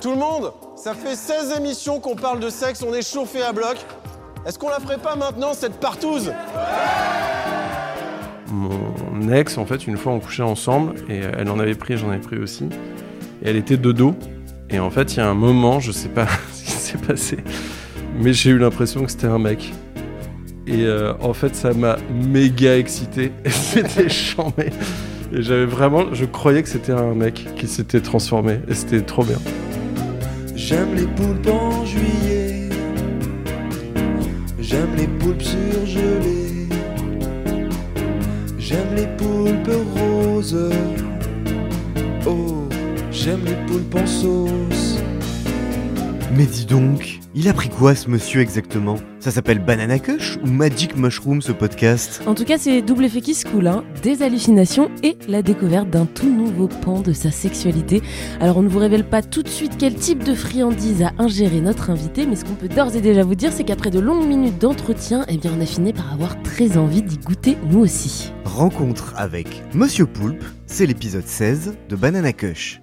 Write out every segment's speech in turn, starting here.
Tout le monde, ça fait 16 émissions qu'on parle de sexe, on est chauffé à bloc. Est-ce qu'on la ferait pas maintenant cette partouze? Mon ex, en fait, une fois on couchait ensemble et elle en avait pris, j'en avais pris aussi. Elle était de dos. Et en fait, il y a un moment, je sais pas ce qui s'est passé, mais j'ai eu l'impression que c'était un mec. Et euh, en fait, ça m'a méga excité. C'était chambé. Et j'avais vraiment, je croyais que c'était un mec qui s'était transformé. Et c'était trop bien. J'aime les poulpes en juillet. J'aime les poulpes surgelées. J'aime les poulpes roses. Oh, j'aime les poulpes en. Mais dis donc, il a pris quoi ce monsieur exactement? Ça s'appelle Banana Kush ou Magic Mushroom ce podcast? En tout cas, c'est double effet qui se coule, hein. des hallucinations et la découverte d'un tout nouveau pan de sa sexualité. Alors, on ne vous révèle pas tout de suite quel type de friandise a ingéré notre invité, mais ce qu'on peut d'ores et déjà vous dire, c'est qu'après de longues minutes d'entretien, eh bien, on a fini par avoir très envie d'y goûter nous aussi. Rencontre avec Monsieur Poulpe, c'est l'épisode 16 de Banana Kush.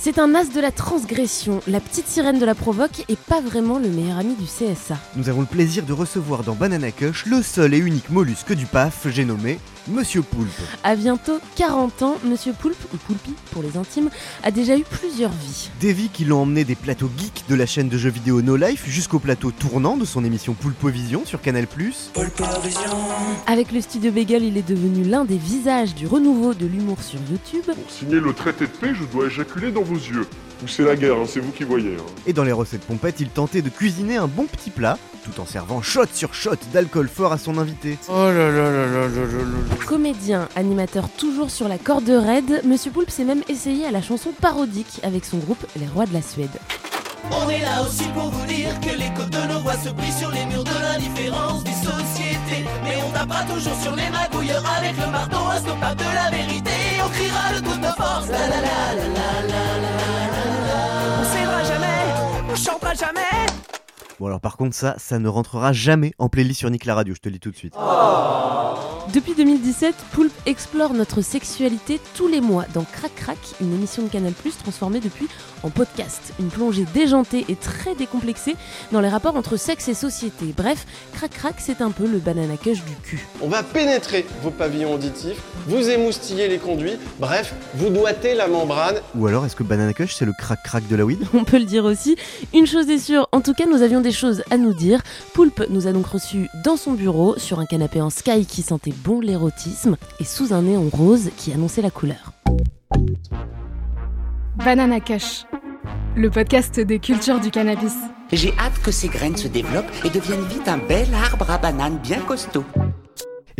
C'est un as de la transgression, la petite sirène de la provoque et pas vraiment le meilleur ami du CSA. Nous avons le plaisir de recevoir dans Banana Kush le seul et unique mollusque du PAF, j'ai nommé Monsieur Poulpe. À bientôt 40 ans, Monsieur Poulpe, ou Poulpi pour les intimes, a déjà eu plusieurs vies. Des vies qui l'ont emmené des plateaux geeks de la chaîne de jeux vidéo No Life jusqu'au plateau tournant de son émission Poulpovision sur Canal+. Avec le studio Bagel, il est devenu l'un des visages du renouveau de l'humour sur YouTube. Pour signer le traité de paix, je dois éjaculer dans vos yeux. Ou c'est la guerre, hein, c'est vous qui voyez. hein. Et dans les recettes pompettes, il tentait de cuisiner un bon petit plat, tout en servant shot sur shot d'alcool fort à son invité. Oh là là là là là là là. Comédien, animateur toujours sur la corde raide, Monsieur Poulpe s'est même essayé à la chanson parodique avec son groupe Les Rois de la Suède. On est là aussi pour vous dire que les côtes de nos voix se brisent sur les murs de l'indifférence des sociétés. Mais on tape pas toujours sur les magouilleurs avec le marteau instoppable de la vérité. On criera le toute nos forces. La la la la la la la la. On s'aidera jamais, on chantera jamais. Bon alors par contre ça, ça ne rentrera jamais en playlist sur Nick la radio, je te le dis tout de suite. Depuis 2017, Poulpe explore notre sexualité tous les mois dans Crac Crac, une émission de Canal+, transformée depuis en podcast. Une plongée déjantée et très décomplexée dans les rapports entre sexe et société. Bref, Crac Crac, c'est un peu le banana cush du cul. On va pénétrer vos pavillons auditifs, vous émoustiller les conduits, bref, vous doigtez la membrane. Ou alors est-ce que Banana Kush c'est le crack crack de la weed? On peut le dire aussi. Une chose est sûre, en tout cas, nous avions des choses à nous dire. Poulpe nous a donc reçus dans son bureau, sur un canapé en sky qui sentait bon l'érotisme, et sous un néon rose qui annonçait la couleur. Banana Kush, le podcast des cultures du cannabis. J'ai hâte que ces graines se développent et deviennent vite un bel arbre à bananes bien costaud.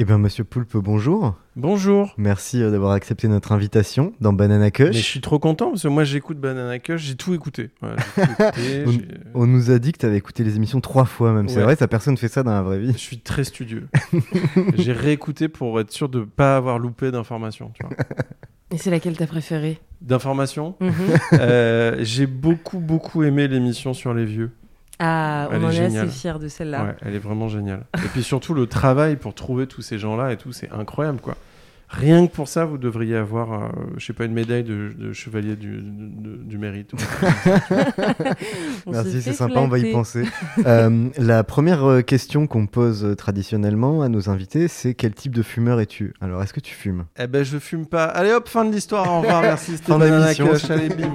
Eh bien Monsieur Poulpe, bonjour. Bonjour. Merci euh, d'avoir accepté notre invitation dans Banana Mais Kush. je suis trop content parce que moi j'écoute Banana Kush, j'ai tout écouté. Tout On, nous a dit que tu avais écouté les émissions trois fois même. C'est Ouais. vrai, ça personne fait ça dans la vraie vie. Je suis très studieux. j'ai réécouté pour être sûr de pas avoir loupé d'informations. Et c'est laquelle t'as préférée? D'informations? Mhm. Euh, J'ai beaucoup beaucoup aimé l'émission sur les vieux. Ah, on Elle en est assez fiers de celle-là. Ouais, elle est vraiment géniale. Et puis surtout le travail pour trouver tous ces gens-là et tout, c'est incroyable quoi. Rien que pour ça, vous devriez avoir, euh, je sais pas, une médaille de, de chevalier du, de- du mérite. Merci, c'est sympa, on va y penser. Euh, la première euh, question qu'on pose euh, traditionnellement à nos invités, c'est quel type de fumeur es-tu? Alors, est-ce que tu fumes? Eh ben, je fume pas. Allez hop, fin de l'histoire. Au revoir, merci. C'était. Allez, bim.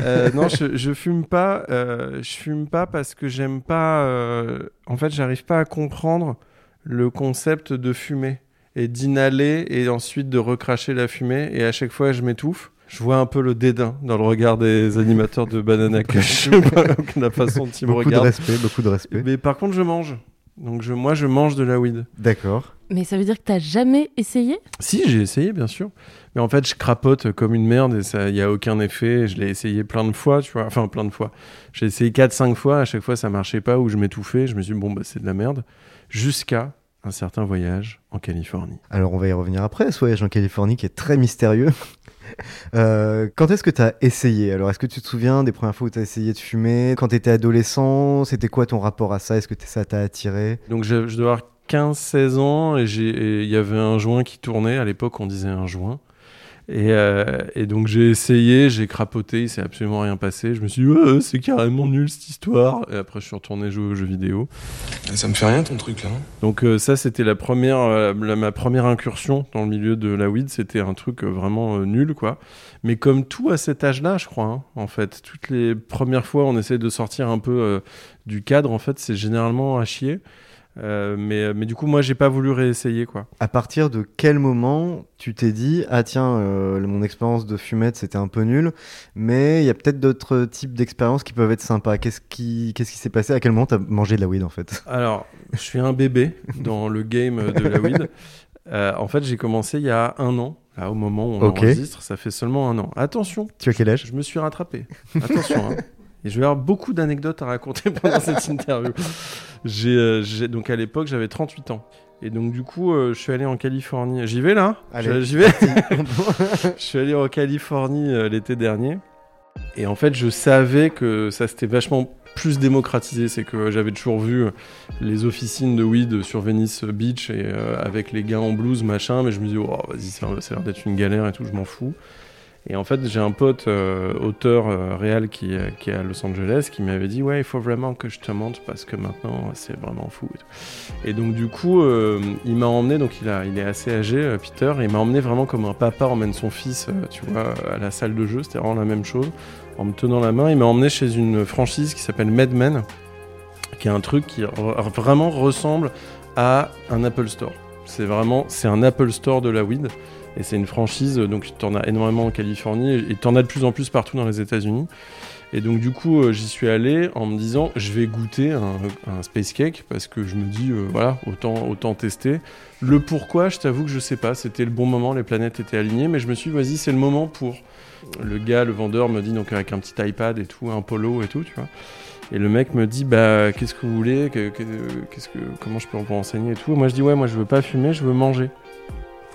Euh, non, je, je fume pas. euh, je fume pas parce que j'aime pas. euh, en fait, j'arrive pas à comprendre le concept de fumer et d'inhaler et ensuite de recracher la fumée. Et à chaque fois, je m'étouffe. Je vois un peu le dédain dans le regard des animateurs de Banana Cush, la façon dont ils me Beaucoup de regardent. respect, beaucoup de respect. Mais par contre, je mange. Donc je, moi, je mange de la weed. D'accord. Mais ça veut dire que t'as jamais essayé? Si, j'ai essayé, bien sûr. Mais en fait, je crapote comme une merde et ça, il y a aucun effet. Je l'ai essayé plein de fois, tu vois. Enfin, plein de fois. J'ai essayé 4-5 fois. À chaque fois, ça marchait pas ou je m'étouffais. Je me suis dit, bon, bah, c'est de la merde. Jusqu'à un certain voyage en Californie. Alors on va y revenir après, ce voyage en Californie qui est très mystérieux. Euh, quand est-ce que tu as essayé Alors? Est-ce que tu te souviens des premières fois où tu as essayé de fumer? Quand tu étais adolescent, c'était quoi ton rapport à ça? Est-ce que ça t'a attiré? Donc, je, je dois avoir 15-16 ans et il y avait un joint qui tournait. À l'époque, on disait un joint. Et, euh, et donc j'ai essayé, j'ai crapoté, il s'est absolument rien passé. Je me suis dit, ouais, c'est carrément nul cette histoire. Et après, je suis retourné jouer aux jeux vidéo. Ça me fait rien ton truc là. hein Donc euh, ça, c'était la première, euh, la- ma première incursion dans le milieu de la weed. C'était un truc vraiment nul, quoi. Mais comme tout à cet âge-là, je crois, hein, en fait, toutes les premières fois, on essaie de sortir un peu du cadre. En fait, c'est généralement à chier. Euh, mais, mais du coup, moi, j'ai pas voulu réessayer, quoi. À partir de quel moment tu t'es dit ah tiens euh, mon expérience de fumette c'était un peu nul mais il y a peut-être d'autres types d'expériences qui peuvent être sympas qu'est-ce qui qu'est-ce qui s'est passé? À quel moment t'as mangé de la weed en fait? Alors, je suis un bébé dans le game de la weed. Euh, en fait, j'ai commencé il y a un an. Là, au moment où on Ok. enregistre, ça fait seulement un an. Attention, tu as quel âge? je me suis rattrapé. Attention. hein. Et je vais avoir beaucoup d'anecdotes à raconter pendant cette interview. J'ai, euh, donc à l'époque, j'avais 38 ans. Et donc du coup, euh, je suis allé en Californie. J'y vais là Allez, J'y vais? Je suis allé en Californie euh, l'été dernier. Et en fait, je savais que ça s'était vachement plus démocratisé. C'est que j'avais toujours vu les officines de weed sur Venice Beach et euh, avec les gars en blues, machin. Mais je me dis, oh, vas-y, ça a l'air d'être une galère et tout, je m'en fous. Et en fait, j'ai un pote euh, auteur euh, réel qui, euh, qui est à Los Angeles qui m'avait dit Ouais, il faut vraiment que je te montre parce que maintenant c'est vraiment fou. Et, donc, du coup, il m'a emmené, donc il, est assez âgé, Peter, et il m'a emmené vraiment comme un papa emmène son fils, tu vois, à la salle de jeu. C'était vraiment la même chose. En me tenant la main, il m'a emmené chez une franchise qui s'appelle Medmen, qui est un truc qui vraiment ressemble à un Apple Store. C'est vraiment, c'est un Apple Store de la weed. Et c'est une franchise, donc tu en as énormément en Californie et tu en as de plus en plus partout dans les États-Unis. Et donc du coup, euh, j'y suis allé en me disant, je vais goûter un, space cake parce que je me dis, euh, voilà, autant, autant tester. Le pourquoi, je t'avoue que je sais pas. C'était le bon moment, les planètes étaient alignées, mais je me suis dit, vas-y, c'est le moment pour. Le gars, le vendeur, me dit donc avec un petit iPad et tout, un polo et tout, tu vois. Et le mec me dit, bah, qu'est-ce que vous voulez? Que- que- qu'est-ce que, Comment je peux vous renseigner et tout? Moi, je dis, ouais, moi, je veux pas fumer, je veux manger.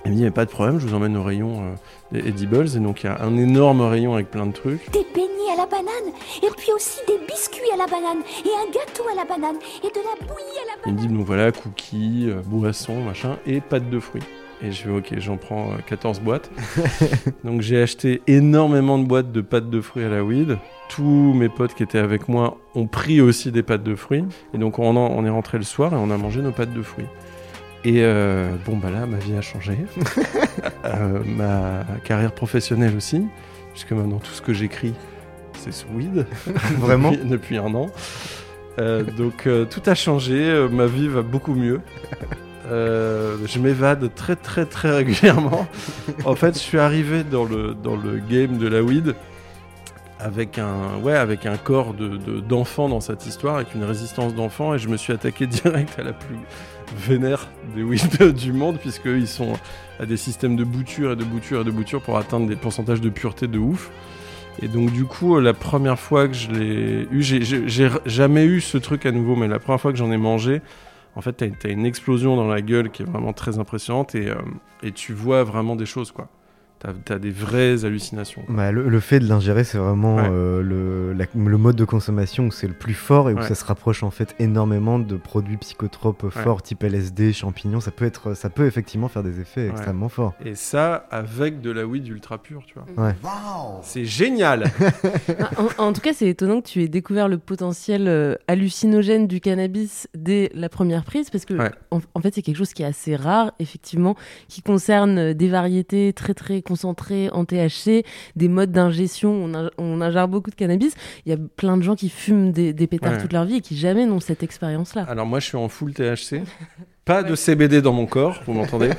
Il me dit, mais pas de problème, je vous emmène au rayon euh, des edibles. Et donc, il y a un énorme rayon avec plein de trucs. Des beignets à la banane, et puis aussi des biscuits à la banane, et un gâteau à la banane, et de la bouillie à la Il me dit, donc voilà, cookies, euh, boissons, machin, et pâte de fruits. Et je fais, ok, j'en prends euh, 14 boîtes. donc, j'ai acheté énormément de boîtes de pâtes de fruits à la weed. Tous mes potes qui étaient avec moi ont pris aussi des pâtes de fruits. Et donc, on, en- on est rentré le soir et on a mangé nos pâtes de fruits. Et euh, bon, bah là, ma vie a changé. Euh, ma carrière professionnelle aussi. Puisque maintenant, tout ce que j'écris, c'est sous weed. Vraiment depuis, depuis un an. Euh, donc, tout a changé. ma vie va beaucoup mieux. Je m'évade très très très régulièrement. en fait, je suis arrivé dans le, dans le game de la weed avec un, ouais, avec un corps de, de- d'enfant dans cette histoire, avec une résistance d'enfant, et je me suis attaqué direct à la plus vénère des weed du monde, puisqu'ils sont à des systèmes de bouture et de bouture et de bouture pour atteindre des pourcentages de pureté de ouf. Et donc du coup, euh, la première fois que je l'ai eu, j'ai- jamais eu ce truc à nouveau, mais la première fois que j'en ai mangé, en fait, t'as as une explosion dans la gueule qui est vraiment très impressionnante et, euh, et tu vois vraiment des choses, quoi. T'as as des vraies hallucinations. Bah, le, le fait de l'ingérer, c'est vraiment Ouais. euh, le, la- le mode de consommation où c'est le plus fort et où Ouais. ça se rapproche en fait énormément de produits psychotropes forts, type LSD, champignons. Ça peut, être, ça peut effectivement faire des effets extrêmement forts. Et ça, avec de la weed ultra pure, tu vois. Ouais. C'est génial en, en tout cas, c'est étonnant que tu aies découvert le potentiel euh, hallucinogène du cannabis dès la première prise, parce que Ouais. en, en fait, c'est quelque chose qui est assez rare, effectivement, qui concerne euh, des variétés très très concentré en THC, des modes d'ingestion, on, in- on ingère beaucoup de cannabis. Il y a plein de gens qui fument des, des pétards Ouais. toute leur vie et qui jamais n'ont cette expérience-là. Alors moi je suis en full THC. Pas de CBD dans mon corps, vous m'entendez?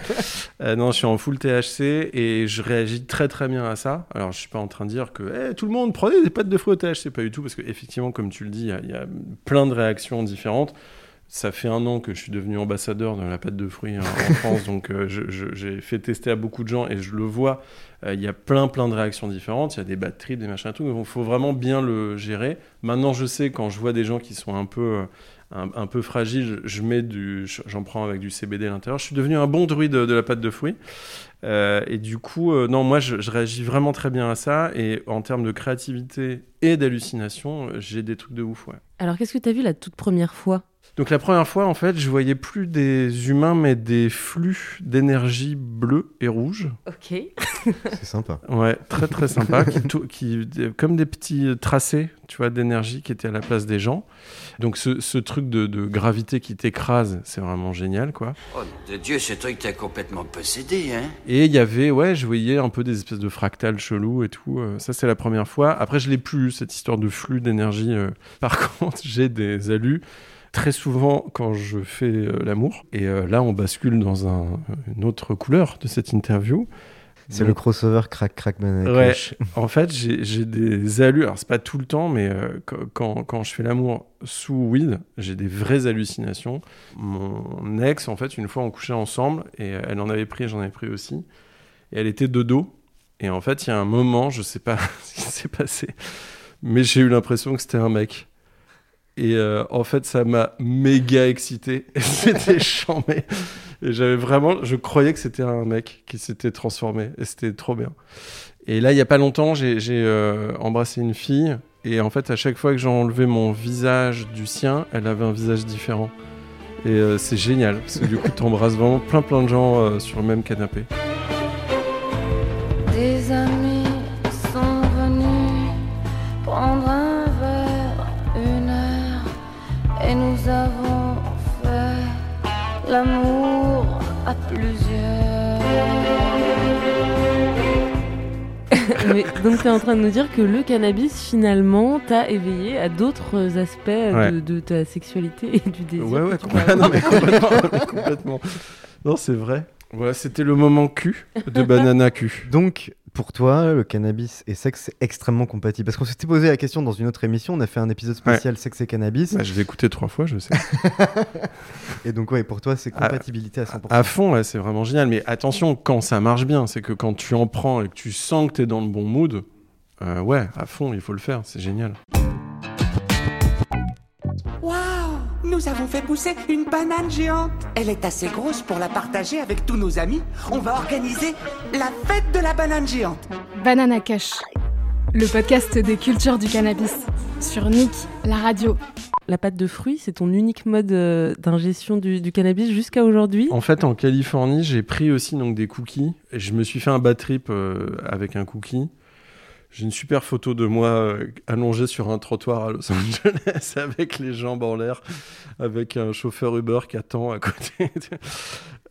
Euh, Non, je suis en full THC et je réagis très très bien à ça. Alors je suis pas en train de dire que Eh, tout le monde prenez des pâtes de fruits au THC, pas du tout, parce qu'effectivement, comme tu le dis, il y a- il y, a plein de réactions différentes. Ça fait un an que je suis devenu ambassadeur de la pâte de fruits hein, en France, donc euh, j'ai fait tester à beaucoup de gens et je le vois. euh, Il y a plein plein de réactions différentes. Il y a des bad trips, des machins et tout. Il faut vraiment bien le gérer. Maintenant, je sais quand je vois des gens qui sont un peu euh, un, un peu fragiles, je mets du, j'en prends avec du CBD à l'intérieur. Je suis devenu un bon druide de, de la pâte de fruits. Euh, et du coup, euh, non, moi, je, je réagis vraiment très bien à ça. Et en termes de créativité et d'hallucination, j'ai des trucs de ouf, ouais. Alors qu'est-ce que tu as vu la toute première fois? Donc la première fois, en fait, je voyais plus des humains, mais des flux d'énergie bleue et rouge. Ok. C'est sympa. Ouais, très très sympa, qui, des- comme des petits tracés, tu vois, d'énergie qui étaient à la place des gens. Donc ce, ce truc de, de gravité qui t'écrase, c'est vraiment génial, quoi. Oh, de Dieu, ce truc t'a complètement possédé, hein Et il y avait, ouais, je voyais un peu des espèces de fractales chelous et tout. euh, ça, c'est la première fois. Après, je l'ai plus, cette histoire de flux d'énergie. euh. Par contre, j'ai des alus très souvent quand je fais euh, l'amour. Et euh, là, on bascule dans un- une autre couleur de cette interview. C'est Donc- le crossover crack crack banana Ouais, en fait, j'ai des alus. Alors, c'est pas tout le temps, mais euh, quand- quand, je fais l'amour sous weed, j'ai des vraies hallucinations. Mon ex, en fait, une fois, on couchait ensemble et elle en avait pris, j'en avais pris aussi. Et elle était de dos. Et en fait, il y a un moment, je sais pas ce qui s'est passé, mais j'ai eu l'impression que c'était un mec. Et euh, en fait, ça m'a méga excité. C'était chambé. Et j'avais vraiment, je croyais que c'était un mec qui s'était transformé. Et c'était trop bien. Et là, il y a pas longtemps, j'ai euh, embrassé une fille. Et en fait, à chaque fois que j'ai enlevé mon visage du sien, elle avait un visage différent. Et euh, c'est génial. Parce que du coup, t'embrasses vraiment plein plein de gens sur le même canapé. Donc tu es en train de nous dire que le cannabis finalement t'a éveillé à d'autres aspects Ouais. de, de ta sexualité et du désir. Ouais, ouais, complètement. non, mais complètement, complètement. Non, c'est vrai. Voilà, c'était le moment cul de Banana Q. Donc, pour toi, le cannabis et sexe, c'est extrêmement compatible. Parce qu'on s'était posé la question dans une autre émission, on a fait un épisode spécial sexe et cannabis. Bah, je l'ai écouté trois fois, je sais. et donc, ouais, pour toi, c'est compatibilité à 100%. À fond, ouais, c'est vraiment génial. Mais attention, quand ça marche bien, c'est que quand tu en prends et que tu sens que tu es dans le bon mood, euh, ouais, à fond, il faut le faire, c'est génial. Nous avons fait pousser une banane géante. Elle est assez grosse pour la partager avec tous nos amis. On va organiser la fête de la banane géante. Banana Kush, le podcast des cultures du cannabis. Sur Nick, la radio. La pâte de fruits, c'est ton unique mode euh, d'ingestion du, du cannabis jusqu'à aujourd'hui? En fait, en Californie, j'ai pris aussi donc des cookies. Je me suis fait un bad trip euh, avec un cookie. J'ai une super photo de moi euh, allongé sur un trottoir à Los Angeles avec les jambes en l'air, avec un chauffeur Uber qui attend à côté.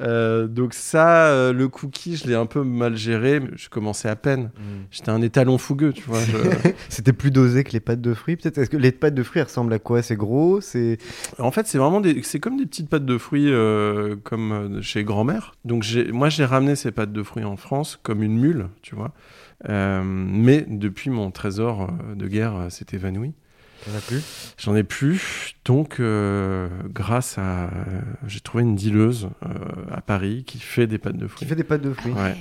Euh, donc ça, euh, le cookie, je l'ai un peu mal géré. Je commençais à peine. J'étais un étalon fougueux, tu vois. je- C'était plus dosé que les pâtes de fruits, peut-être? Est-ce que les pâtes de fruits elles ressemblent à quoi? C'est gros? C'est En fait, c'est vraiment des, c'est comme des petites pâtes de fruits euh, comme chez grand-mère. Donc j'ai, moi, j'ai ramené ces pâtes de fruits en France comme une mule, tu vois. Mais depuis mon trésor de guerre s'est évanoui. T'en as plus? J'en ai plus. Donc, euh, grâce à, j'ai trouvé une dealeuse euh, à Paris qui fait des pâtes de fruits. Qui fait des pâtes de fruits. Ouais.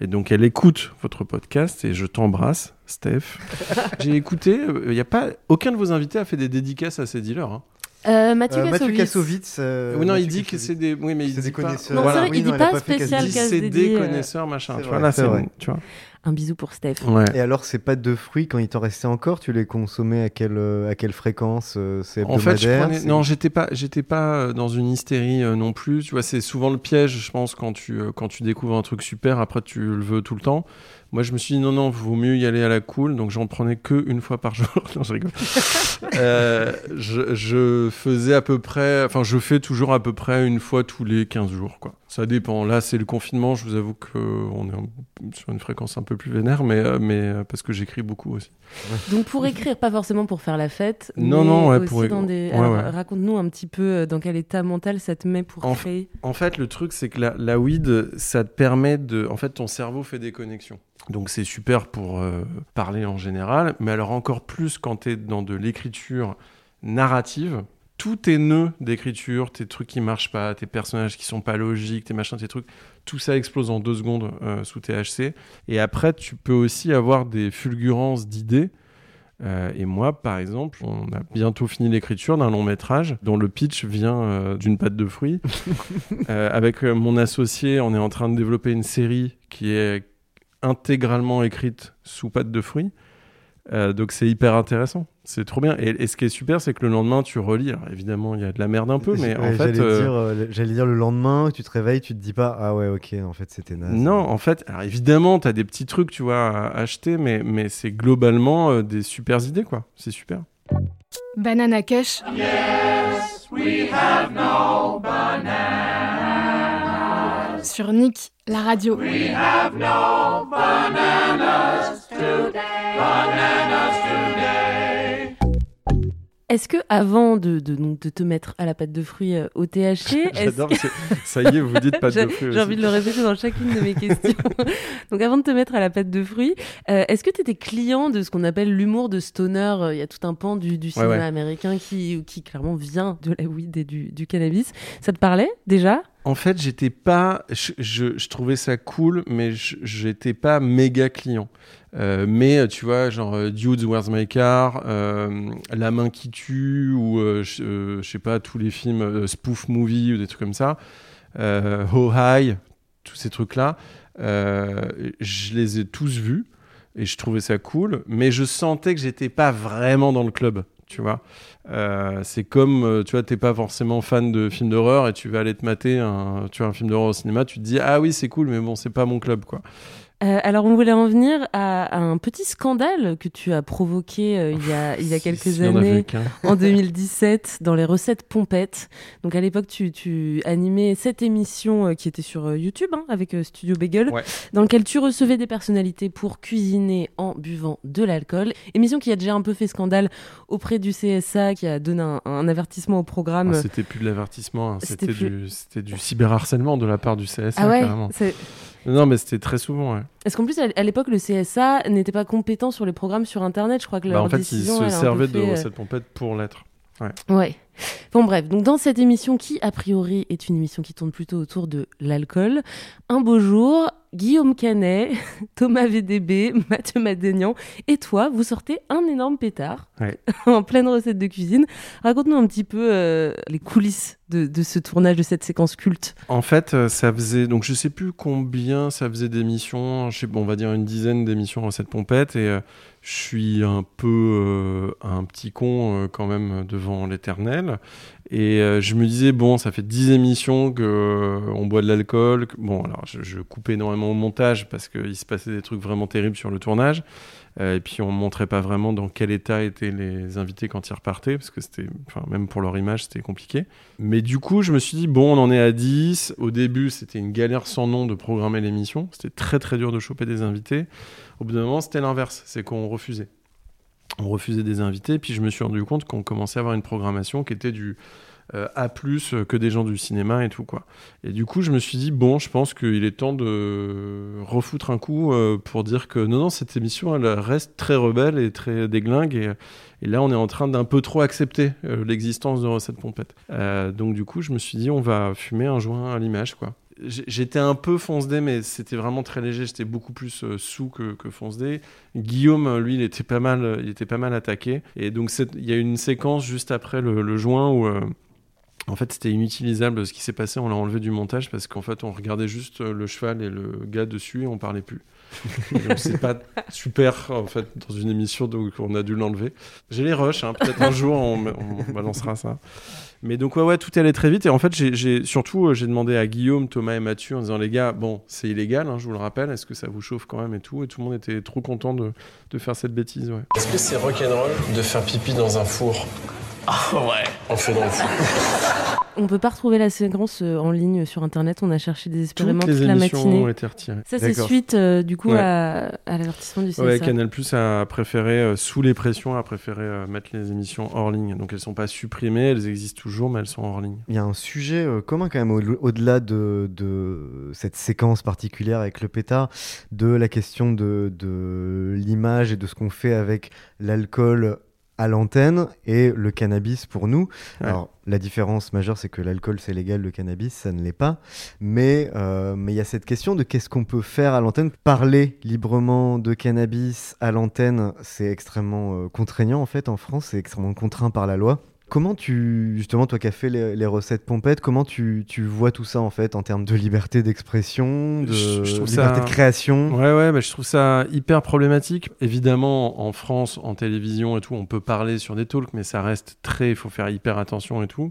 Et donc, elle écoute votre podcast et je t'embrasse, Steph. J'ai écouté. Il y a pas aucun de vos invités a fait des dédicaces à ces dealers. hein. Euh, Mathieu Euh, Mathieu Kassovitz. Euh, oui, non, il Mathieu dit que c'est des. Oui, mais il C'est dit des pas- connaisseurs. Non, c'est vrai, il dit a pas fait spécial quasi- casse c'est des euh, connaisseurs, machin. Tu vois, là, c'est c'est vrai. bon, tu vois. Un bisou pour Steph. Ouais. Et alors, ces pâtes de fruits, quand il t'en restait encore, tu les consommais à quelle, euh, à quelle fréquence euh, C'est En fait, je prenais... non, j'étais pas, j'étais pas euh, dans une hystérie euh, non plus. Tu vois, c'est souvent le piège, je pense, quand tu, euh, quand tu découvres un truc super, après tu le veux tout le temps. Moi, je me suis dit non, non, vaut mieux y aller à la cool, donc j'en prenais que une fois par jour. non, je rigole. Euh, je, je faisais à peu près, enfin, je fais toujours à peu près une fois tous les 15 jours, quoi. Ça dépend. Là, c'est le confinement. Je vous avoue qu'on est sur une fréquence un peu plus vénère, mais, euh, mais euh, parce que j'écris beaucoup aussi. Donc pour écrire, pas forcément pour faire la fête. Non, mais non, ouais, aussi pour- dans des. ouais, Alors, ouais. Raconte-nous un petit peu dans quel état mental ça te met pour En, créer. en fait, le truc, c'est que la, la weed, ça te permet de. En fait, ton cerveau fait des connexions. Donc, c'est super pour euh, parler en général, mais alors encore plus quand tu es dans de l'écriture narrative. Tous tes nœuds d'écriture, tes trucs qui marchent pas, tes personnages qui sont pas logiques, tes machins, tes trucs, tout ça explose en deux secondes euh, sous THC. Et après, tu peux aussi avoir des fulgurances d'idées. Euh, et moi, par exemple, on a bientôt fini l'écriture d'un long métrage dont le pitch vient euh, d'une pâte de fruits. Avec mon associé, on est en train de développer une série qui est intégralement écrite sous pâte de fruits. Euh, donc c'est hyper intéressant, c'est trop bien. Et, et ce qui est super, c'est que le lendemain, tu relis. Alors évidemment, il y a de la merde un peu, mais en fait, j'allais euh, dire, euh, le- j'allais dire le lendemain, tu te réveilles, tu te dis pas ah ouais ok en fait c'était naze. Non, en fait, alors évidemment, tu as des petits trucs, tu vois, à acheter, mais, mais c'est globalement euh, des super idées, quoi. C'est super. Banana Kush, Yes, we have no. Sur Nick, la radio. We have no bananas today. Bananas today. Est-ce que avant de, de, donc, de te mettre à la pâte de fruits euh, au THC, J'adore, que- c'est- ça y est, vous dites pâte de fruits J'ai envie de le répéter dans chacune de mes questions. donc avant de te mettre à la pâte de fruits, euh, est-ce que tu étais client de ce qu'on appelle l'humour de stoner? Euh, Il y a tout un pan du, du cinéma ouais. américain qui, qui clairement vient de la weed et du, du cannabis. Ça te parlait déjà? En fait, j'étais pas. Je, trouvais ça cool, mais j'étais pas méga client. Euh, mais tu vois, genre euh, Dudes, Where's My Car, euh, La main qui tue, ou euh, je euh, sais pas, tous les films euh, spoof movie ou des trucs comme ça, euh, Ho High, tous ces trucs-là, euh, je les ai tous vus et je trouvais ça cool, mais je sentais que j'étais pas vraiment dans le club. Tu vois, Euh, c'est comme euh, tu vois, t'es pas forcément fan de films d'horreur et tu vas aller te mater un, film d'horreur au cinéma, tu te dis ah oui c'est cool, mais bon c'est pas mon club quoi. Euh, alors, on voulait en venir à, à un petit scandale que tu as provoqué euh, il, y a, il y a quelques en années, en 2017, dans les recettes pompettes. Donc, à l'époque, tu, tu animais cette émission euh, qui était sur YouTube hein, avec Studio Bagel, dans lequel tu recevais des personnalités pour cuisiner en buvant de l'alcool. Émission qui a déjà un peu fait scandale auprès du CSA, qui a donné un, un avertissement au programme. Ah, c'était plus de l'avertissement, hein, C'était plus- du, du cyberharcèlement de la part du CSA Ah ouais, carrément. Non mais c'était très souvent. Ouais. Est-ce qu'en plus, à l'époque, le CSA n'était pas compétent sur les programmes sur Internet Je crois que Bah, leur en fait, ils se servaient de euh, recettes pompettes pour l'être. Ouais. Ouais. Bon bref, donc dans cette émission qui a priori est une émission qui tourne plutôt autour de l'alcool, un beau jour, Guillaume Canet, Thomas VDB, Mathieu Madénian et toi, vous sortez un énorme pétard Ouais. en pleine recette de cuisine. Raconte-nous un petit peu euh, les coulisses de, de ce tournage, de cette séquence culte. En fait, euh, ça faisait donc je sais plus combien ça faisait d'émissions, je sais bon, on va dire une dizaine d'émissions recettes pompettes et euh, je suis un peu euh, un petit con euh, quand même devant l'éternel et euh, je me disais bon, ça fait 10 émissions que euh, on boit de l'alcool, bon alors je, je coupais énormément au montage parce qu'il se passait des trucs vraiment terribles sur le tournage. Euh, et puis on montrait pas vraiment dans quel état étaient les invités quand ils repartaient, parce que c'était, enfin, même pour leur image, c'était compliqué. Mais du coup, je me suis dit, bon, on en est à 10. Au début, c'était une galère sans nom de programmer l'émission. C'était très très dur de choper des invités. Au bout d'un moment, c'était l'inverse, c'est qu'on refusait. On refusait des invités, puis je me suis rendu compte qu'on commençait à avoir une programmation qui était du euh, A+, que des gens du cinéma et tout, quoi. Et du coup, je me suis dit, bon, je pense qu'il est temps de refoutre un coup euh, pour dire que non, non, cette émission, elle reste très rebelle et très déglingue. Et, là, on est en train d'un peu trop accepter euh, l'existence de Recette Pompette. Donc, du coup, je me suis dit, on va fumer un joint à l'image, quoi. J'étais un peu fonce-dé, mais c'était vraiment très léger. J'étais beaucoup plus sous que, que. Guillaume, lui, il était pas mal, il était pas mal attaqué. Et donc, il y a une séquence juste après le, le joint où en fait, c'était inutilisable ce qui s'est passé. On l'a enlevé du montage parce qu'en fait, on regardait juste euh, le cheval et le gars dessus et on parlait plus. Donc, c'est pas super en fait dans une émission, donc on a dû l'enlever. J'ai les rushs, hein, peut-être un jour on, on balancera ça. Mais donc ouais ouais tout allait très vite et en fait j'ai- surtout euh, j'ai demandé à Guillaume, Thomas et Mathieu en disant les gars bon c'est illégal hein, je vous le rappelle est-ce que ça vous chauffe quand même et tout? Et tout le monde était trop content de, de faire cette bêtise ouais. Est-ce que c'est rock'n'roll de faire pipi dans un four? Ah ouais. On le fait dans le four. On peut pas retrouver la séquence euh, en ligne sur internet. On a cherché désespérément Toutes les toute la émissions matinée. ont été retirées. Ça, c'est D'accord. suite euh, du coup Ouais. à, à l'avertissement du CSA. Ouais, Canal Plus a préféré, euh, sous les pressions, a préféré euh, mettre les émissions hors ligne. Donc elles sont pas supprimées, elles existent toujours, mais elles sont hors ligne. Il y a un sujet euh, commun quand même au- au-delà de, de cette séquence particulière avec le pétard, de la question de, de l'image et de ce qu'on fait avec l'alcool à l'antenne et le cannabis pour nous. Ouais. Alors la différence majeure c'est que l'alcool c'est légal, le cannabis ça ne l'est pas. Mais euh, mais il y a cette question de qu'est-ce qu'on peut faire à l'antenne. Parler librement de cannabis à l'antenne c'est extrêmement euh, contraignant en fait en France, c'est extrêmement contraint par la loi. Comment tu, justement, toi qui as fait les, les recettes pompettes, comment tu, tu vois tout ça en fait en termes de liberté d'expression, de Je- je liberté ça- de création? Ouais, ouais, bah, je trouve ça hyper problématique. Évidemment, en France, en télévision et tout, on peut parler sur des talks, mais ça reste très. Il faut faire hyper attention et tout.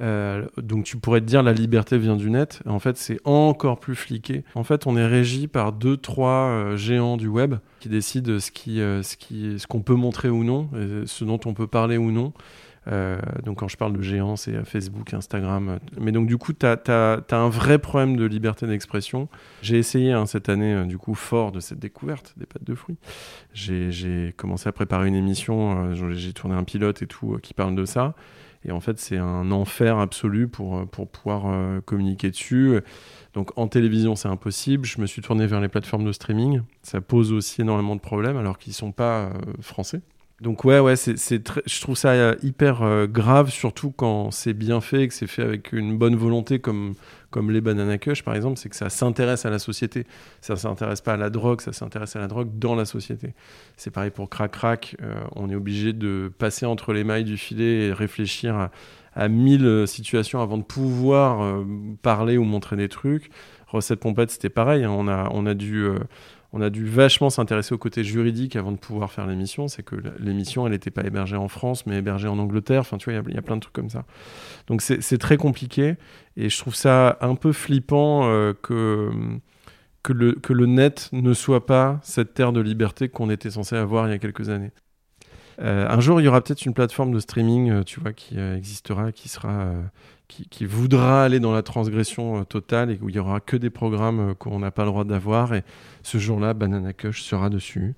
Euh, donc tu pourrais te dire la liberté vient du net. En fait, c'est encore plus fliqué. En fait, on est régi par deux, trois euh, géants du web qui décident ce qui, euh, ce qui, ce qu'on peut montrer ou non, et ce dont on peut parler ou non. Euh, donc quand je parle de géants, c'est euh, Facebook, Instagram. euh, Mais donc du coup, tu as, un vrai problème de liberté d'expression. J'ai essayé hein, cette année, du coup, fort de cette découverte des pâtes de fruits. J'ai commencé à préparer une émission, j'ai- tourné un pilote et tout qui parle de ça. Et en fait, c'est un enfer absolu pour, pour pouvoir communiquer dessus. Donc en télévision, c'est impossible. Je me suis tourné vers les plateformes de streaming. Ça pose aussi énormément de problèmes alors qu'ils ne sont pas français. Donc ouais, ouais, c'est, je trouve ça euh, hyper euh, grave, surtout quand c'est bien fait, et que c'est fait avec une bonne volonté, comme, comme les Banana Kush par exemple, c'est que ça s'intéresse à la société. Ça s'intéresse pas à la drogue, ça s'intéresse à la drogue dans la société. C'est pareil pour Crac Crac, euh, on est obligé de passer entre les mailles du filet et réfléchir à, mille situations avant de pouvoir parler ou montrer des trucs. Recette Pompette, c'était pareil, hein, on, a, on a dû... on a dû vachement s'intéresser au côté juridique avant de pouvoir faire l'émission. C'est que l'émission, elle n'était pas hébergée en France, mais hébergée en Angleterre. Enfin, tu vois, il y a- plein de trucs comme ça. Donc, c'est très compliqué. Et je trouve ça un peu flippant euh, que, le, net ne soit pas cette terre de liberté qu'on était censé avoir il y a quelques années. Euh, un jour, il y aura peut-être une plateforme de streaming, euh, tu vois, qui existera, qui sera, qui, qui voudra aller dans la transgression euh, totale et où il y aura que des programmes euh, qu'on n'a pas le droit d'avoir. Et ce jour-là, Banana Kush sera dessus,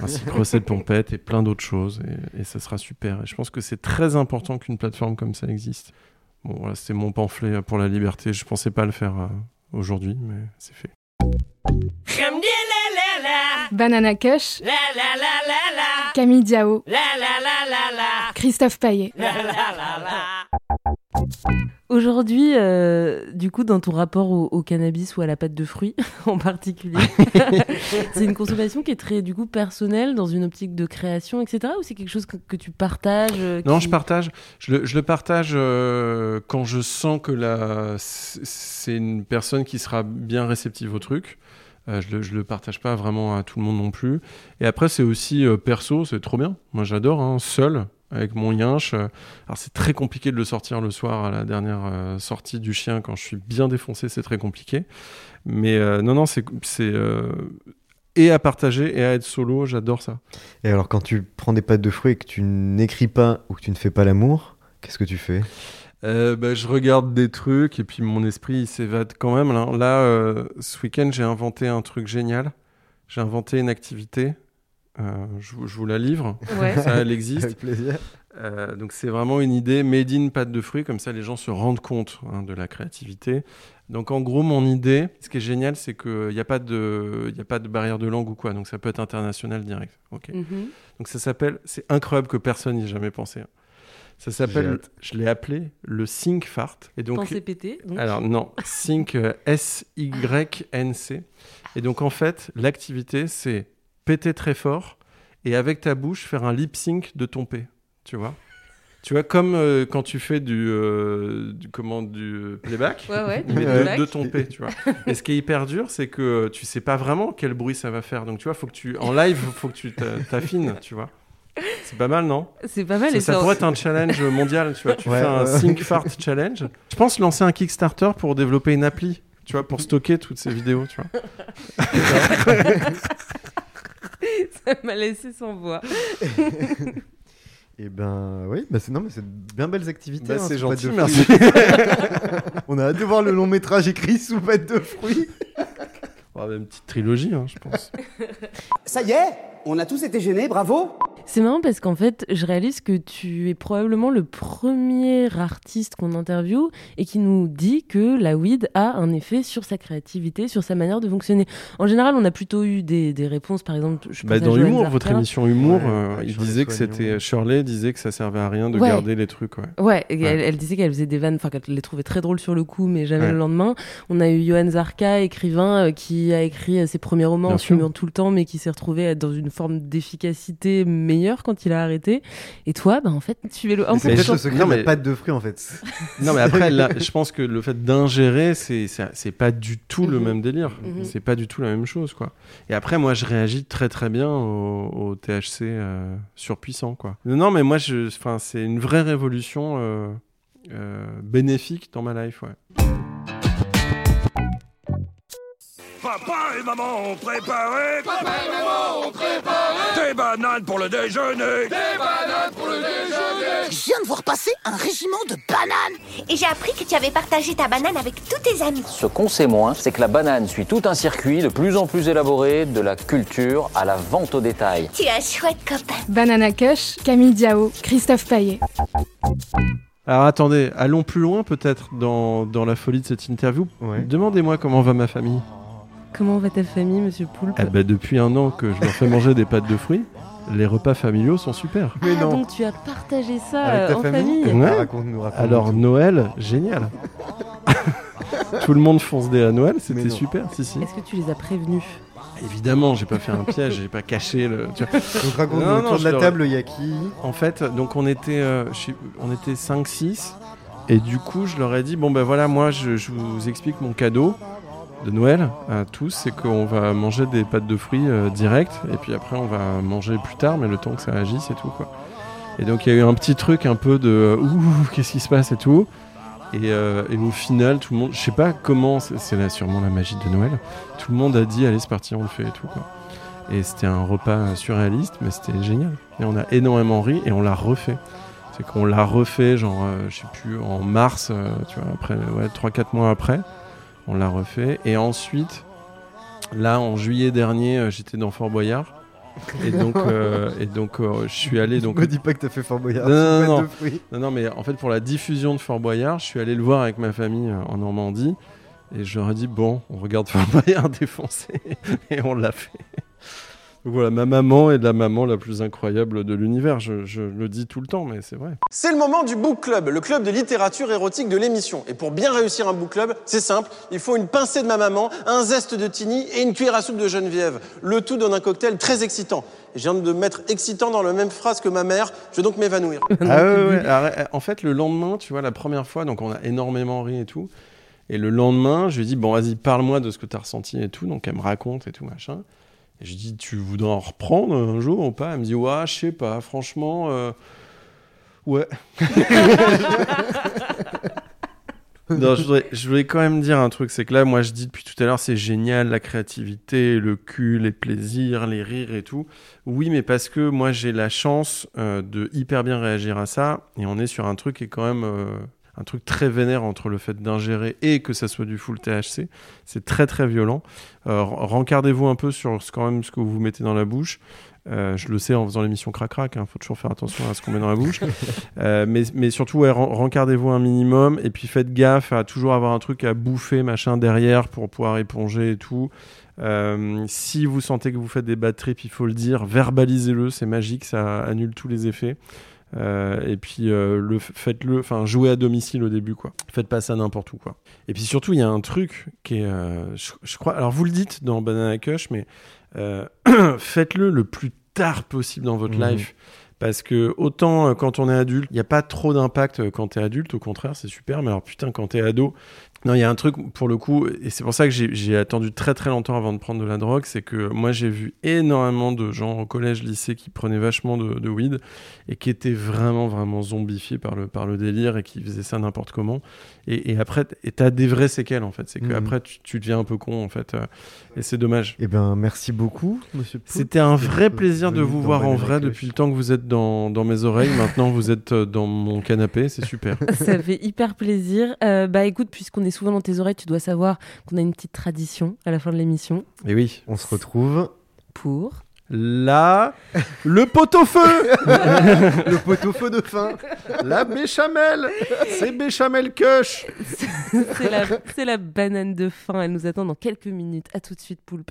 ainsi que Recette Pompette et plein d'autres choses. Et, et ça sera super. Et je pense que c'est très important qu'une plateforme comme ça existe. Bon, voilà, c'était mon pamphlet pour la liberté. Je pensais pas le faire euh, aujourd'hui, mais c'est fait. Banana Kush, Camille Diao, Christophe Paillet. Aujourd'hui, euh, du coup, dans ton rapport au, au cannabis ou à la pâte de fruits en particulier, c'est une consommation qui est très, du coup, personnelle, dans une optique de création, etc. Ou c'est quelque chose que, que tu partages euh, Non, qui- je partage. Je le, je le partage euh, quand je sens que la, c'est une personne qui sera bien réceptive au truc. Euh, je, le, je le partage pas vraiment à tout le monde non plus. Et après, c'est aussi euh, perso, c'est trop bien. Moi, j'adore, hein, seul, avec mon yinche. Euh, Alors, c'est très compliqué de le sortir le soir à la dernière euh, sortie du chien. Quand je suis bien défoncé, c'est très compliqué. Mais euh, non, non, c'est. euh, et à partager et à être solo, j'adore ça. Et alors, quand tu prends des pâtes de fruits et que tu n'écris pas ou que tu ne fais pas l'amour, qu'est-ce que tu fais? Bah, je regarde des trucs et puis mon esprit il s'évade quand même. Là, Là, ce week-end, j'ai inventé un truc génial. J'ai inventé une activité. Euh, je, vous- je vous la livre. Ouais. Ça, elle existe. Avec plaisir. Euh, donc, c'est vraiment une idée made in pâte de fruits. Comme ça, les gens se rendent compte hein, de la créativité. Donc, en gros, mon idée, ce qui est génial, c'est qu'il n'y a, pas de- il y a pas de barrière de langue ou quoi. Donc, ça peut être international direct. Ok. Mhm. Donc, ça s'appelle. C'est incroyable que personne n'y ait jamais pensé. hein. Ça s'appelle, je l'ai appelé le Think Fart. Et donc, Pensée pétée, donc. Alors non, Think euh, S-Y-N-C. Et donc en fait, l'activité, c'est péter très fort et avec ta bouche faire un lip sync de ton P. Tu vois tu vois, comme euh, quand tu fais du, euh, du, comment, du playback, Ouais, ouais, du mais de, playback. de ton P, tu vois. Et ce qui est hyper dur, c'est que tu sais pas vraiment quel bruit ça va faire. Donc tu vois, faut que tu, en live, faut que tu t'a- t'affines, tu vois. C'est pas mal, non? C'est pas mal, Ça, et ça ça- pourrait être un challenge mondial, tu vois. Tu Ouais, fais un. Think Fart Challenge. Je pense lancer un Kickstarter pour développer une appli, tu vois, pour stocker toutes ces vidéos, tu vois. ça m'a laissé sans voix. Et ben oui, bah c'est non mais c'est bien belles activités. Bah, hein, c'est gentil, de merci. On a hâte de voir le long métrage écrit sous bête de fruits. On va avoir une petite trilogie, hein, je pense. Ça y est, on a tous été gênés, bravo C'est marrant parce qu'en fait, je réalise que tu es probablement le premier artiste qu'on interviewe et qui nous dit que la weed a un effet sur sa créativité, sur sa manière de fonctionner. En général, on a plutôt eu des, des réponses, par exemple. Je Bah, dans Humour, votre émission Humour, Ouais, euh, il Shirley disait que c'était. Shirley disait que ça servait à rien de Ouais. garder les trucs, ouais. Ouais, et Ouais. Elle, elle disait qu'elle faisait des vannes, enfin qu'elle les trouvait très drôles sur le coup, mais jamais Ouais. le lendemain. On a eu Johan Zarka, écrivain, euh, qui a écrit euh, ses premiers romans Bien en fumant tout le temps, mais qui s'est retrouvé dans une forme d'efficacité quand il a arrêté. Et toi, bah en fait, tu es le Mais C'est 1%. peut-être le secret Non, de mais- pâte de fruits en fait. Non, mais après, là, je pense que le fait d'ingérer, c'est pas du tout le Mhm. même délire. Mhm. C'est pas du tout la même chose, quoi. Et après, moi, je réagis très très bien au, au THC euh, surpuissant, quoi. Non, mais moi, je, enfin, c'est une vraie révolution euh, euh, bénéfique dans ma life, ouais. Et maman ont préparé. Papa et maman ont préparé. Des bananes pour le déjeuner. Des bananes pour le déjeuner. Je viens de voir passer un régiment de bananes. Et j'ai appris que tu avais partagé ta banane avec tous tes amis. Ce qu'on sait moins, c'est que la banane suit tout un circuit de plus en plus élaboré, de la culture à la vente au détail. Tu es un chouette copain. Banana Kush, Camille Diao, Christophe Paillet. Alors attendez, allons plus loin peut-être dans, dans la folie de cette interview. Demandez-moi comment va ma famille. Comment va ta famille, monsieur Poulpe Eh ben, depuis un an que je leur fais manger des pâtes de fruits, les repas familiaux sont super. ah, donc tu as partagé ça Avec ta euh, en famille famille. Ouais. Raconte-nous, raconte-nous Alors tout. Noël, génial. Tout le monde fonce des à Noël, Mais c'était non. super, si si. Est-ce que tu les as prévenus Évidemment, j'ai pas fait un piège, j'ai pas caché le. tu vois. Donc raconte-nous Non, non, autour de la leur- table, il y a qui? En fait, donc on était, euh, je sais- on était 5-6 et du coup je leur ai dit bon ben voilà moi je, je vous explique mon cadeau de Noël à tous, c'est qu'on va manger des pâtes de fruits euh, direct et puis après on va manger plus tard mais le temps que ça agisse et tout quoi. Et donc il y a eu un petit truc un peu de euh, ouh qu'est-ce qui se passe et tout. Et, euh, et au final tout le monde, je sais pas comment, c'est là sûrement la magie de Noël. Tout le monde a dit allez c'est parti on le fait et tout quoi. Et c'était un repas surréaliste, mais c'était génial. Et on a énormément ri et on l'a refait. C'est qu'on l'a refait, genre, euh, je sais plus, en mars, tu vois, après, ouais, 3-4 mois après, on l'a refait. Et ensuite, là, en juillet dernier, euh, j'étais dans Fort Boyard. Et donc, euh, et donc euh, je suis allé. Donc... Me dis pas que t'as fait Fort Boyard. Non, non, mais en fait, pour la diffusion de Fort Boyard, je suis allé le voir avec ma famille euh, en Normandie. Et je leur ai dit, bon, on regarde Fort Boyard défoncé. et on l'a fait. Donc voilà, ma maman est la maman la plus incroyable de l'univers. Je, je le dis tout le temps, mais c'est vrai. C'est le moment du book club, le club de littérature érotique de l'émission. Et pour bien réussir un book club, c'est simple, il faut une pincée de ma maman, un zeste de Tini et une cuillère à soupe de Geneviève. Le tout donne un cocktail très excitant. Et je viens de mettre excitant dans la même phrase que ma mère, je vais donc m'évanouir. Ah ouais, ouais. Alors, en fait, le lendemain, tu vois, la première fois, donc on a énormément ri et tout. Et le lendemain, je lui ai dit, bon, vas-y, parle-moi de ce que tu as ressenti et tout. Donc elle me raconte et tout, machin. Je dis, tu voudrais en reprendre un jour ou pas? Elle me dit, ouais, je sais pas, franchement, euh, ouais. non, je voulais quand même dire un truc, c'est que là, moi, je dis depuis tout à l'heure, c'est génial, la créativité, le cul, les plaisirs, les rires et tout. Oui, mais parce que moi, j'ai la chance euh, de hyper bien réagir à ça, et on est sur un truc qui est quand même euh, un truc très vénère entre le fait d'ingérer et que ça soit du full THC. C'est très très violent. Euh, rencardez-vous un peu sur ce, quand même ce que vous mettez dans la bouche. Euh, je le sais en faisant l'émission Crac Crac, il faut toujours faire attention à ce qu'on met dans la bouche. Euh, mais, mais surtout, ouais, ren- rencardez-vous un minimum et puis faites gaffe à toujours avoir un truc à bouffer, machin, derrière pour pouvoir éponger et tout. Euh, si vous sentez que vous faites des bad trips, il faut le dire, verbalisez-le, c'est magique, ça annule tous les effets. Euh, et puis euh, le faites-le, enfin jouez à domicile au début quoi. Faites pas ça n'importe où quoi. Et puis surtout il y a un truc qui est, euh, je, je crois, alors vous le dites dans Banana Kush, mais faites-le le plus tard possible dans votre Mhm. life. Parce que autant euh, quand on est adulte, il n'y a pas trop d'impact euh, quand t'es adulte, au contraire, c'est super. Mais alors putain, quand t'es ado, Non, il y a un truc pour le coup, et c'est pour ça que j'ai attendu très très longtemps avant de prendre de la drogue, c'est que moi j'ai vu énormément de gens au collège, lycée qui prenaient vachement de, de weed et qui étaient vraiment vraiment zombifiés par le, par le délire et qui faisaient ça n'importe comment. Et, et après, et t'as des vraies séquelles en fait, c'est Mhm. qu'après tu, tu deviens un peu con en fait, euh, et c'est dommage. Eh ben, merci beaucoup, monsieur. C'était un vrai plaisir de vous voir en vrai depuis le temps que vous êtes dans, dans mes oreilles. Maintenant, vous êtes euh, dans mon canapé, c'est super. Ça fait hyper plaisir. Euh, bah écoute, puisqu'on est souvent dans tes oreilles, tu dois savoir qu'on a une petite tradition à la fin de l'émission. Et oui. On se retrouve pour Là, le pot-au-feu Le pot-au-feu de fin La béchamel C'est béchamel kush c'est la, c'est la banane de fin. Elle nous attend dans quelques minutes. À tout de suite, Poulpe.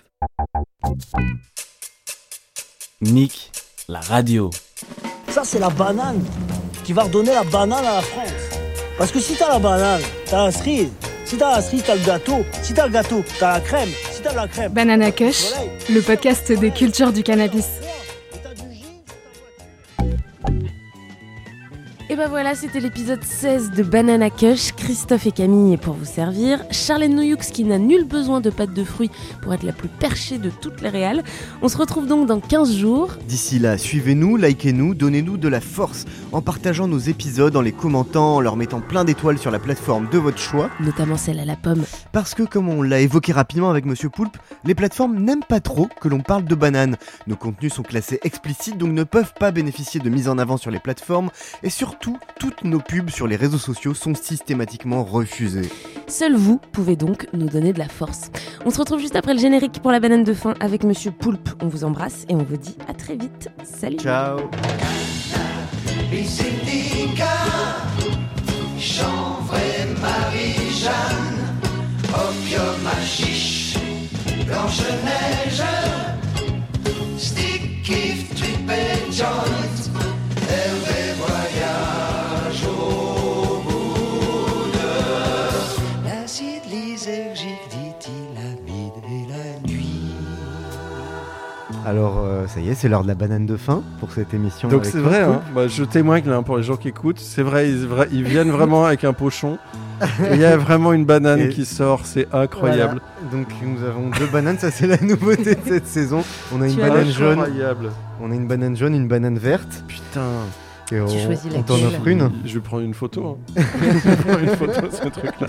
Nick, la radio. Ça, c'est la banane qui va redonner la banane à la France. Parce que si t'as la banane, t'as la cerise. Si t'as la cerise, t'as le gâteau. Si t'as le gâteau, t'as la crème. Si t'as la crème. Banana Kush, le podcast des cultures du cannabis. Et ben voilà, c'était l'épisode 16 de Banana Kush. Christophe et Camille pour vous servir. Charlène Noyoux qui n'a nul besoin de pâte de fruits pour être la plus perchée de toutes les réales. On se retrouve donc dans 15 jours. D'ici là, suivez-nous, likez-nous, donnez-nous de la force en partageant nos épisodes, en les commentant, en leur mettant plein d'étoiles sur la plateforme de votre choix. Notamment celle à la pomme. Parce que, comme on l'a évoqué rapidement avec Monsieur Poulpe, les plateformes n'aiment pas trop que l'on parle de bananes. Nos contenus sont classés explicites, donc ne peuvent pas bénéficier de mise en avant sur les plateformes. Et surtout, toutes nos pubs sur les réseaux sociaux sont systématiquement refusées. Seul vous pouvez donc nous donner de la force. On se retrouve juste après le générique pour la banane de fin avec Monsieur Poulpe. On vous embrasse et on vous dit à très vite. Salut Ciao Blanche-Neige, stick, kiff, trip et joint, Alors, euh, ça y est, c'est l'heure de la banane de fin pour cette émission. Donc c'est vrai, hein. Bah, je témoigne là, pour les gens qui écoutent, c'est vrai ils, vra- ils viennent vraiment avec un pochon. Il y a vraiment une banane Et- qui sort, c'est incroyable. Voilà. Donc nous avons deux bananes, ça c'est la nouveauté de cette saison. On a une Tu banane jaune. incroyable. On a une banane jaune, une banane verte. Putain. Et on, choisis on t'en offre une. Je vais prendre une photo. hein. je vais prendre une photo de ce truc-là.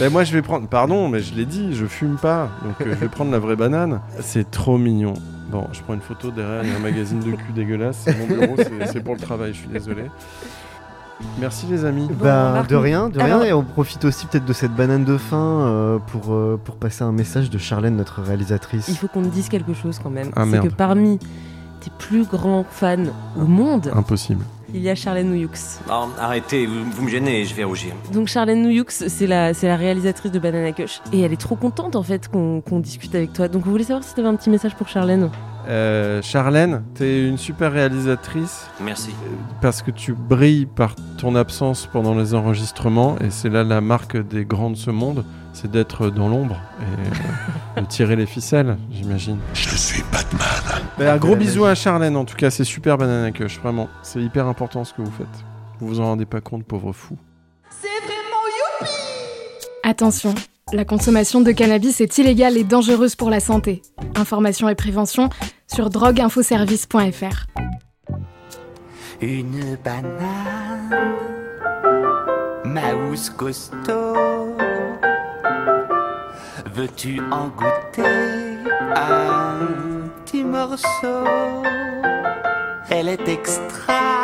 Ben moi je vais prendre. Pardon, mais je l'ai dit, je fume pas. Donc euh, je vais prendre la vraie banane. C'est trop mignon. Bon, je prends une photo derrière, il y a un magazine de cul dégueulasse. C'est mon bureau, c'est- c'est pour le travail, je suis désolé. Merci les amis. Ben, de rien, de rien. Alors- Et on profite aussi peut-être de cette banane de fin euh, pour, euh, pour passer un message de Charlène, notre réalisatrice. Il faut qu'on te dise quelque chose quand même. Ah, c'est que parmi tes plus grands fans au monde, Impossible. Il y a Charlène Noyoux. Non, arrêtez, vous, vous me gênez, je vais rougir. Donc Charlène Noyoux, c'est la, la réalisatrice de Banana Kush. Et elle est trop contente en fait qu'on discute avec toi. Donc on voulait savoir si tu avais un petit message pour Charlène? Euh, Charlène, t'es une super réalisatrice. Merci. Parce que tu brilles par ton absence pendant les enregistrements. Et c'est là la marque des grands de ce monde. C'est d'être dans l'ombre et euh, de tirer les ficelles, j'imagine. Je suis Batman. Ben, un gros bisou à Charlène en tout cas, c'est super Banana Kush, vraiment. C'est hyper important ce que vous faites. Vous vous en rendez pas compte, pauvre fou. Attention, la consommation de cannabis est illégale et dangereuse pour la santé. Information et prévention sur drogueinfoservice.fr. Une banane, Maus costaud. Veux-tu en goûter un petit morceau? Elle est extra,